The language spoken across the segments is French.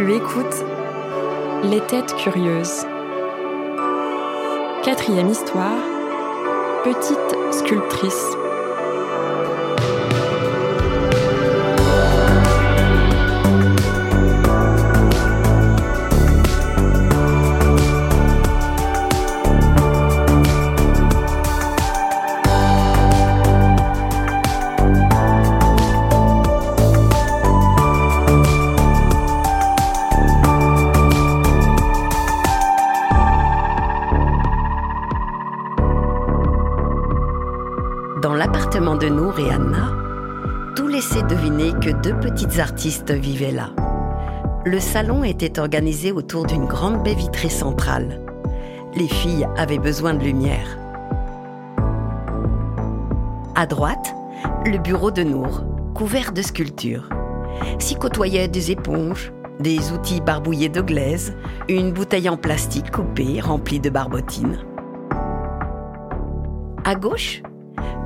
Tu écoutes Les Têtes Curieuses. Quatrième histoire, Petite sculptrice. L'appartement de Nour et Anna, tout laissait deviner que deux petites artistes vivaient là. Le salon était organisé autour d'une grande baie vitrée centrale. Les filles avaient besoin de lumière. À droite, le bureau de Nour, couvert de sculptures. S'y côtoyaient des éponges, des outils barbouillés de glaise, une bouteille en plastique coupée remplie de barbotines. À gauche,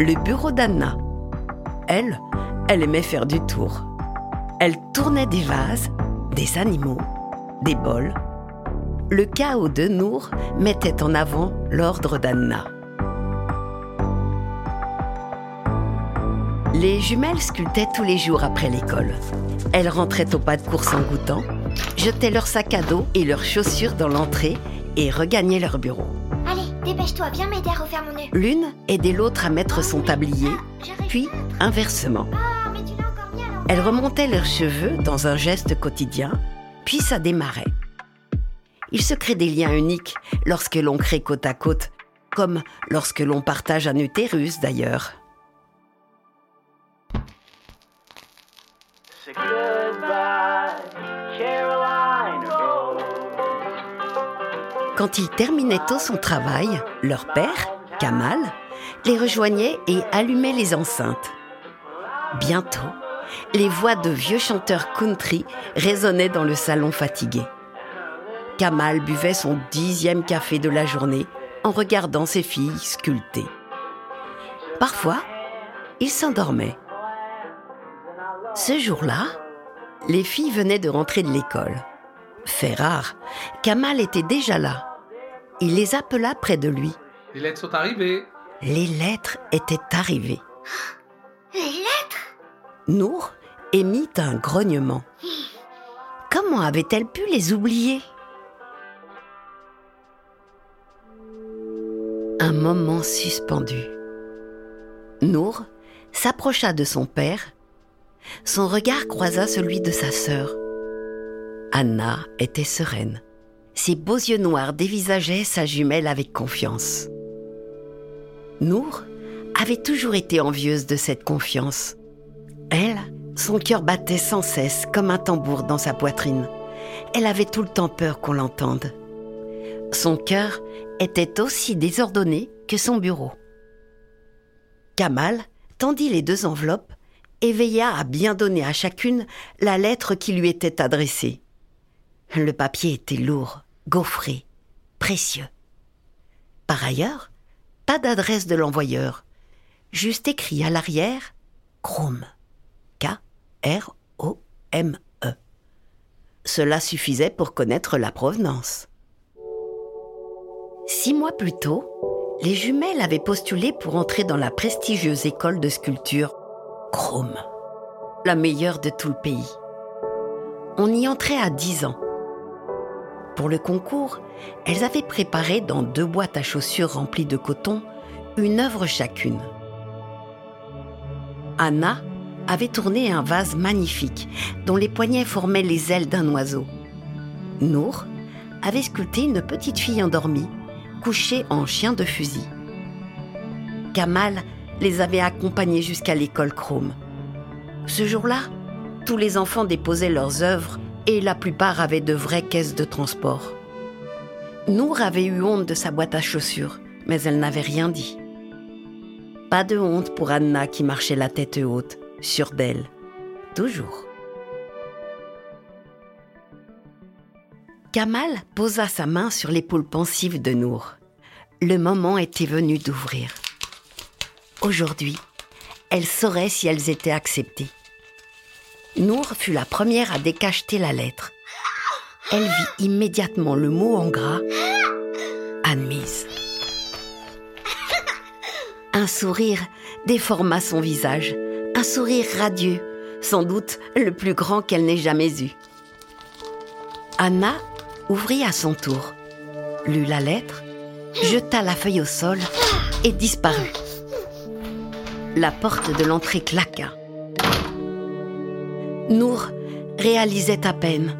le bureau d'Anna. Elle, elle aimait faire du tour. Elle tournait des vases, des animaux, des bols. Le chaos de Nour mettait en avant l'ordre d'Anna. Les jumelles sculptaient tous les jours après l'école. Elles rentraient au pas de course en goûtant, jetaient leur sac à dos et leurs chaussures dans l'entrée et regagnaient leur bureau. Allez, dépêche-toi, viens m'aider à refaire mon nœud. L'une aidait l'autre à mettre son tablier, J'arrive puis inversement. Ah. Elles remontaient leurs cheveux dans un geste quotidien, puis ça démarrait. Il se crée des liens uniques lorsque l'on crée côte à côte, comme lorsque l'on partage un utérus d'ailleurs. Quand ils terminaient tôt son travail, leur père, Kamal, les rejoignait et allumait les enceintes. Bientôt, les voix de vieux chanteurs country résonnaient dans le salon fatigué. Kamal buvait son dixième café de la journée en regardant ses filles sculpter. Parfois, il s'endormait. Ce jour-là, les filles venaient de rentrer de l'école. Fait rare, Kamal était déjà là. Il les appela près de lui. Les lettres sont arrivées. Les lettres étaient arrivées. Les lettres? Nour émit un grognement. Comment avait-elle pu les oublier? Un moment suspendu. Nour s'approcha de son père. Son regard croisa celui de sa sœur. Anna était sereine. Ses beaux yeux noirs dévisageaient sa jumelle avec confiance. Nour avait toujours été envieuse de cette confiance. Elle, son cœur battait sans cesse comme un tambour dans sa poitrine. Elle avait tout le temps peur qu'on l'entende. Son cœur était aussi désordonné que son bureau. Kamal tendit les deux enveloppes et veilla à bien donner à chacune la lettre qui lui était adressée. Le papier était lourd, gaufré, précieux. Par ailleurs, pas d'adresse de l'envoyeur, juste écrit à l'arrière Chrome. K-R-O-M-E. Cela suffisait pour connaître la provenance. Six mois plus tôt, les jumelles avaient postulé pour entrer dans la prestigieuse école de sculpture Chrome, la meilleure de tout le pays. On y entrait à 10 ans. Pour le concours, elles avaient préparé dans deux boîtes à chaussures remplies de coton une œuvre chacune. Anna avait tourné un vase magnifique dont les poignets formaient les ailes d'un oiseau. Nour avait sculpté une petite fille endormie, couchée en chien de fusil. Kamal les avait accompagnés jusqu'à l'école Chrome. Ce jour-là, tous les enfants déposaient leurs œuvres et la plupart avaient de vraies caisses de transport. Nour avait eu honte de sa boîte à chaussures, mais elle n'avait rien dit. Pas de honte pour Anna qui marchait la tête haute, sûre d'elle, toujours. Kamal posa sa main sur l'épaule pensive de Nour. Le moment était venu d'ouvrir. Aujourd'hui, elle saurait si elles étaient acceptées. Nour fut la première à décacheter la lettre. elle vit immédiatement le mot en gras admise. Un sourire déforma son visage, un sourire radieux, sans doute le plus grand qu'elle n'ait jamais eu. Anna ouvrit à son tour, lut la lettre, jeta la feuille au sol et disparut. La porte de l'entrée claqua. Nour réalisait à peine.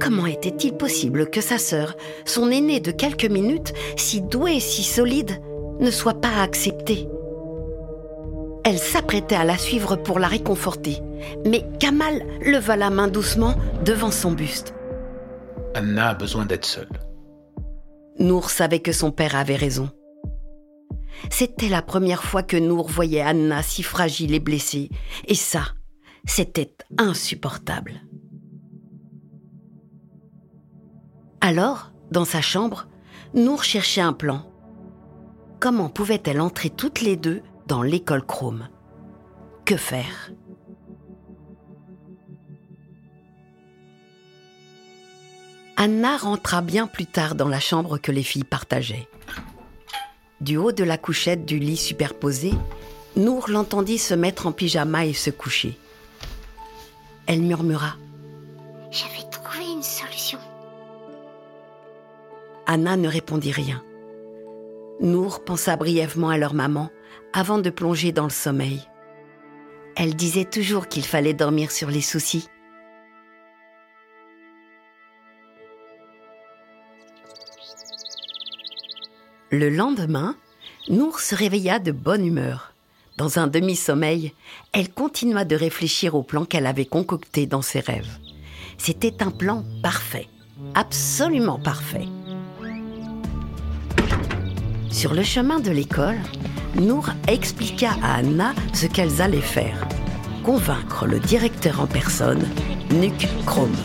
Comment était-il possible que sa sœur, son aînée de quelques minutes, si douée et si solide, ne soit pas acceptée? Elle s'apprêtait à la suivre pour la réconforter, mais Kamal leva la main doucement devant son buste. Anna a besoin d'être seule. Nour savait que son père avait raison. C'était la première fois que Nour voyait Anna si fragile et blessée, et ça, c'était insupportable. Alors, dans sa chambre, Nour cherchait un plan. Comment pouvait-elle entrer toutes les deux dans l'école Chrome? Que faire? Anna rentra bien plus tard dans la chambre que les filles partageaient. Du haut de la couchette du lit superposé, Nour l'entendit se mettre en pyjama et se coucher. Elle murmura J'avais trouvé une solution. Anna ne répondit rien. Nour pensa brièvement à leur maman avant de plonger dans le sommeil. Elle disait toujours qu'il fallait dormir sur les soucis. Le lendemain, Nour se réveilla de bonne humeur. Dans un demi-sommeil, elle continua de réfléchir au plan qu'elle avait concocté dans ses rêves. C'était un plan parfait, absolument parfait. Sur le chemin de l'école, Nour expliqua à Anna ce qu'elles allaient faire. Convaincre le directeur en personne, Nuc Chrome.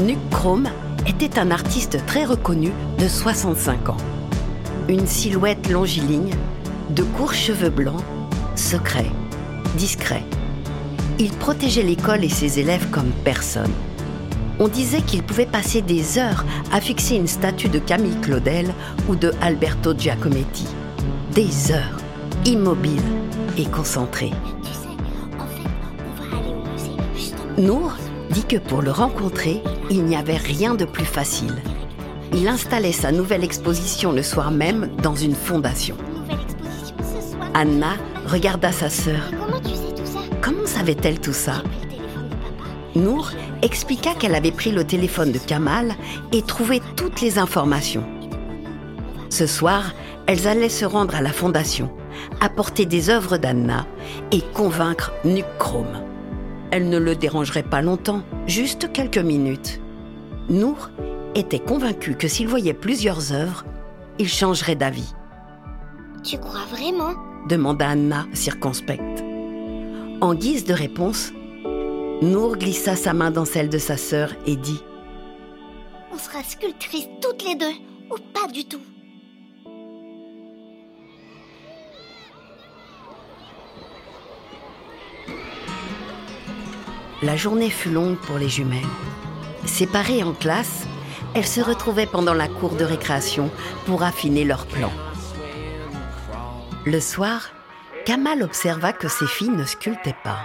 Nuc Chrome était un artiste très reconnu de 65 ans. Une silhouette longiligne, de courts cheveux blancs, secret, discret. Il protégeait l'école et ses élèves comme personne. On disait qu'il pouvait passer des heures à fixer une statue de Camille Claudel ou de Alberto Giacometti. Des heures, immobile et concentré. Nour dit que pour le rencontrer, il n'y avait rien de plus facile. Il installait sa nouvelle exposition le soir même dans une fondation. Nouvelle exposition ce soir. Anna regarda sa sœur. Comment tu sais tout ça Comment savait-elle tout ça. Nour expliqua qu'elle avait pris le téléphone de Kamal et trouvé toutes les informations. Ce soir, elles allaient se rendre à la fondation, apporter des œuvres d'Anna et convaincre Nuc Chrome. Elle ne le dérangerait pas longtemps, juste quelques minutes. Nour était convaincue que s'il voyait plusieurs œuvres, il changerait d'avis, Tu crois vraiment? demanda Anna circonspecte. En guise de réponse, Nour glissa sa main dans celle de sa sœur et dit On sera sculptrices toutes les deux ou pas du tout La journée fut longue pour les jumelles. Séparées en classes, elles se retrouvaient pendant la cour de récréation pour affiner leurs plans. Le soir, Kamal observa que ses filles ne sculptaient pas.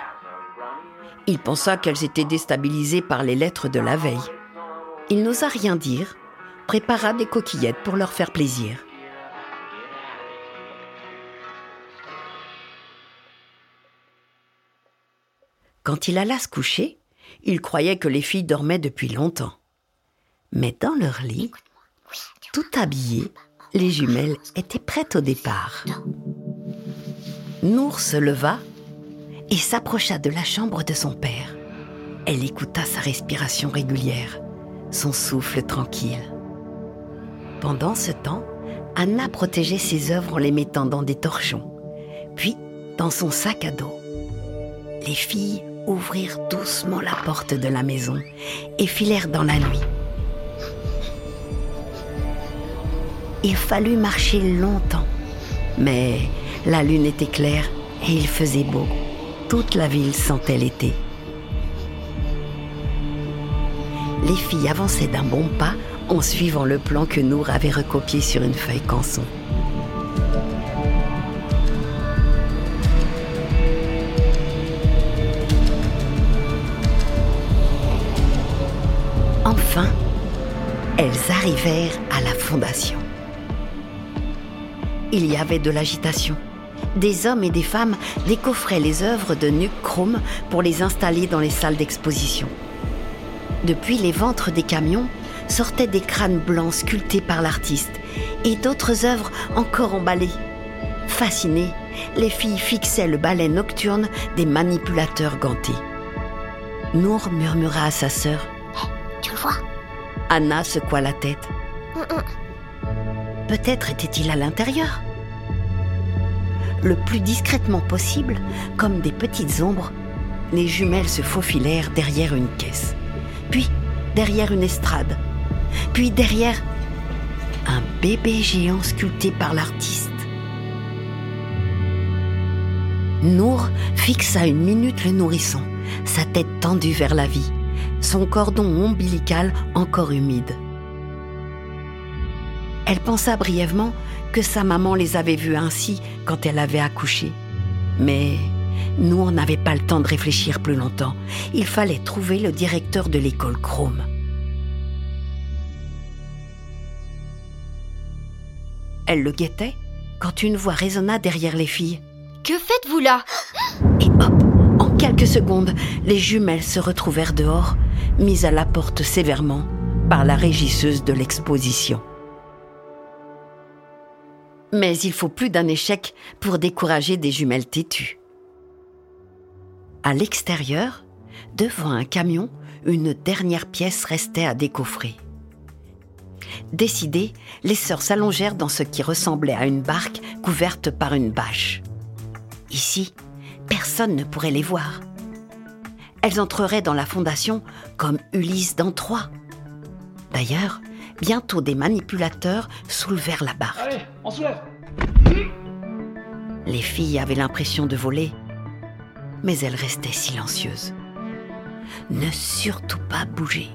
Il pensa qu'elles étaient déstabilisées par les lettres de la veille. Il n'osa rien dire, prépara des coquillettes pour leur faire plaisir. Quand il alla se coucher, il croyait que les filles dormaient depuis longtemps. Mais dans leur lit, tout habillées, les jumelles étaient prêtes au départ. Nour se leva et s'approcha de la chambre de son père. Elle écouta sa respiration régulière, son souffle tranquille. Pendant ce temps, Anna protégeait ses œuvres en les mettant dans des torchons, puis dans son sac à dos. Les filles ouvrirent doucement la porte de la maison et filèrent dans la nuit. Il fallut marcher longtemps, mais la lune était claire et il faisait beau. Toute la ville sentait l'été. les filles avançaient d'un bon pas en suivant le plan que Nour avait recopié sur une feuille canson. Enfin, elles arrivèrent à la fondation. Il y avait de l'agitation. Des hommes et des femmes décoffraient les œuvres de Nuc Chrome pour les installer dans les salles d'exposition. Depuis les ventres des camions sortaient des crânes blancs sculptés par l'artiste et d'autres œuvres encore emballées. Fascinées, les filles fixaient le ballet nocturne des manipulateurs gantés. Nour murmura à sa sœur. Tu le vois? Anna secoua la tête. Peut-être était-il à l'intérieur. Le plus discrètement possible, comme des petites ombres, les jumelles se faufilèrent derrière une caisse, puis derrière une estrade, puis derrière un bébé géant sculpté par l'artiste. Nour fixa une minute le nourrisson, sa tête tendue vers la vie, son cordon ombilical encore humide. Elle pensa brièvement que sa maman les avait vus ainsi quand elle avait accouché. Mais nous, on n'avait pas le temps de réfléchir plus longtemps. Il fallait trouver le directeur de l'école Chrome. Elle le guettait quand une voix résonna derrière les filles. Que faites-vous là? Et hop, en quelques secondes, les jumelles se retrouvèrent dehors, mises à la porte sévèrement par la régisseuse de l'exposition. Mais il faut plus d'un échec pour décourager des jumelles têtues. À l'extérieur, devant un camion, une dernière pièce restait à décoffrer. Décidées, les sœurs s'allongèrent dans ce qui ressemblait à une barque couverte par une bâche. Ici, personne ne pourrait les voir. Elles entreraient dans la fondation comme Ulysse dans Troie. D'ailleurs, bientôt des manipulateurs soulevèrent la barque. Allez, on soulève Les filles avaient l'impression de voler, mais elles restaient silencieuses. Ne surtout pas bouger.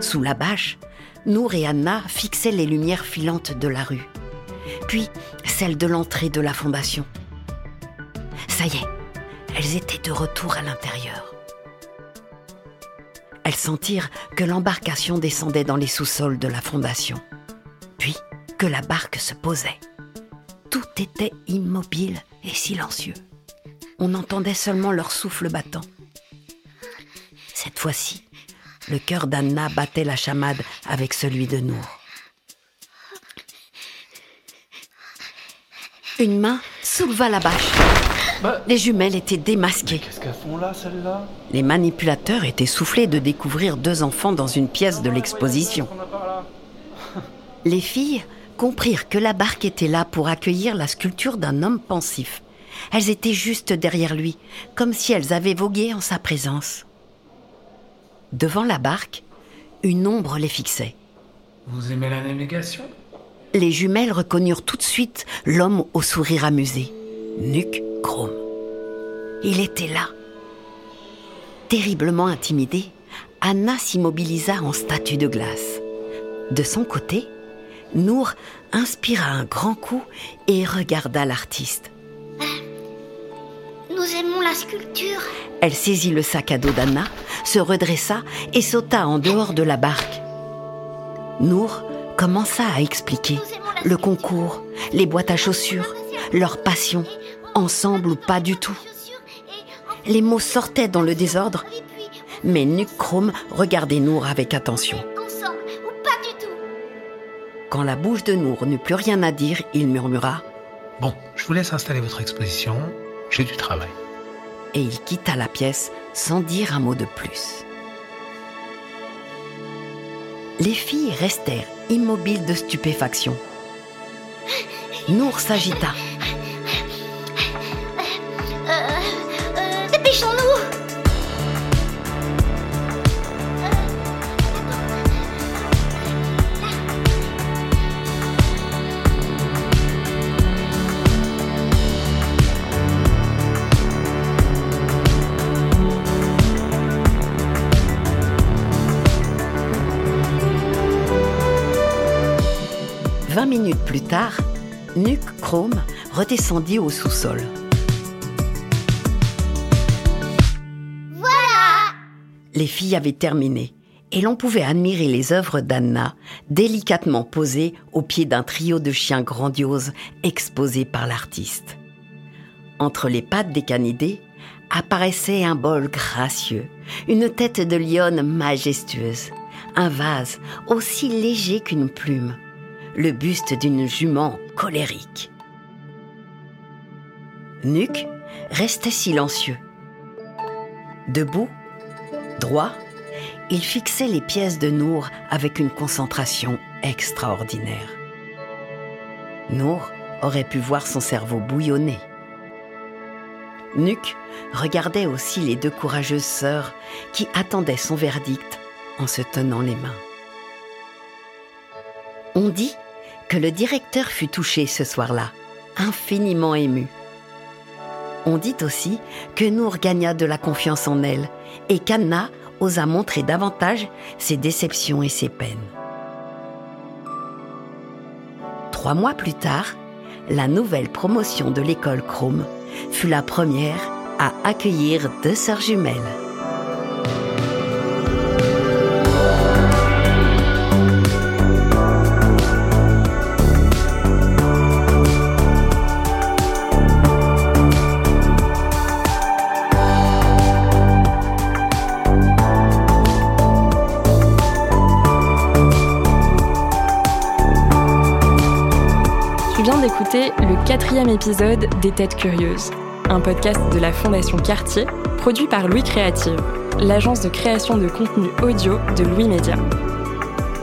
Sous la bâche, Nour et Anna fixaient les lumières filantes de la rue, puis celles de l'entrée de la fondation. Ça y est, elles étaient de retour à l'intérieur. Elles sentirent que l'embarcation descendait dans les sous-sols de la fondation, puis que la barque se posait. Tout était immobile et silencieux. On entendait seulement leur souffle battant. Cette fois-ci, le cœur d'Anna battait la chamade avec celui de Nour. Une main souleva la bâche. Bah, Les jumelles étaient démasquées. qu'est-ce qu'elles font là, celles-là? Les manipulateurs étaient soufflés de découvrir deux enfants dans une pièce de l'exposition. On a par là? Les filles comprirent que la barque était là pour accueillir la sculpture d'un homme pensif. Elles étaient juste derrière lui, comme si elles avaient vogué en sa présence. Devant la barque, une ombre les fixait. Vous aimez la navigation? Les jumelles reconnurent tout de suite l'homme au sourire amusé, Nuc Chrome. Il était là. Terriblement intimidée, Anna s'immobilisa en statue de glace. De son côté, Nour inspira un grand coup et regarda l'artiste. Nous aimons la sculpture. Elle saisit le sac à dos d'Anna, se redressa et sauta en dehors de la barque. Nour commença à expliquer le concours, les boîtes à chaussures, leur passion, ensemble ou pas du tout. Les mots sortaient dans le désordre, mais Nuc Chrome regardait Nour avec attention. Ensemble ou pas du tout. Quand la bouche de Nour n'eut plus rien à dire, il murmura Bon, je vous laisse installer votre exposition. J'ai du travail. et il quitta la pièce sans dire un mot de plus. Les filles restèrent immobiles de stupéfaction. Nour s'agita. Minutes plus tard, Nuc Chrome redescendit au sous-sol. Voilà Les filles avaient terminé et l'on pouvait admirer les œuvres d'Anna délicatement posées au pied d'un trio de chiens grandioses exposés par l'artiste. Entre les pattes des canidés apparaissait un bol gracieux, une tête de lionne majestueuse, un vase aussi léger qu'une plume, le buste d'une jument colérique. Nuc restait silencieux. Debout, droit, il fixait les pièces de Nour avec une concentration extraordinaire. Nour aurait pu voir son cerveau bouillonner. Nuc regardait aussi les deux courageuses sœurs qui attendaient son verdict en se tenant les mains. On dit que le directeur fut touché ce soir-là, infiniment ému. On dit aussi que Nour gagna de la confiance en elle et qu'Anna osa montrer davantage ses déceptions et ses peines. Trois mois plus tard, la nouvelle promotion de l'école Chrome fut la première à accueillir deux sœurs jumelles. Le quatrième épisode des Têtes Curieuses, un podcast de la Fondation Cartier, produit par Louis Créative, l'agence de création de contenu audio de Louis Média.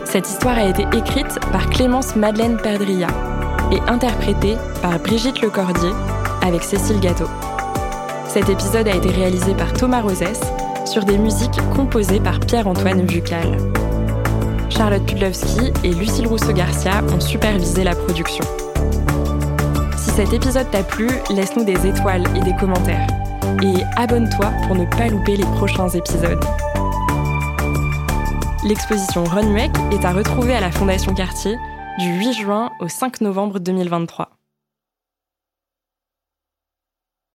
Cette histoire a été écrite par Clémence Madeleine Perdria et interprétée par Brigitte Lecordier avec Cécile Gâteau. Cet épisode a été réalisé par Thomas Rosès sur des musiques composées par Pierre-Antoine Vucal. Charlotte Pudlowski et Lucille Rousseau-Garcia ont supervisé la production. Cet épisode t'a plu, laisse-nous des étoiles et des commentaires. Et abonne-toi pour ne pas louper les prochains épisodes. L'exposition Runway est à retrouver à la Fondation Cartier du 8 juin au 5 novembre 2023.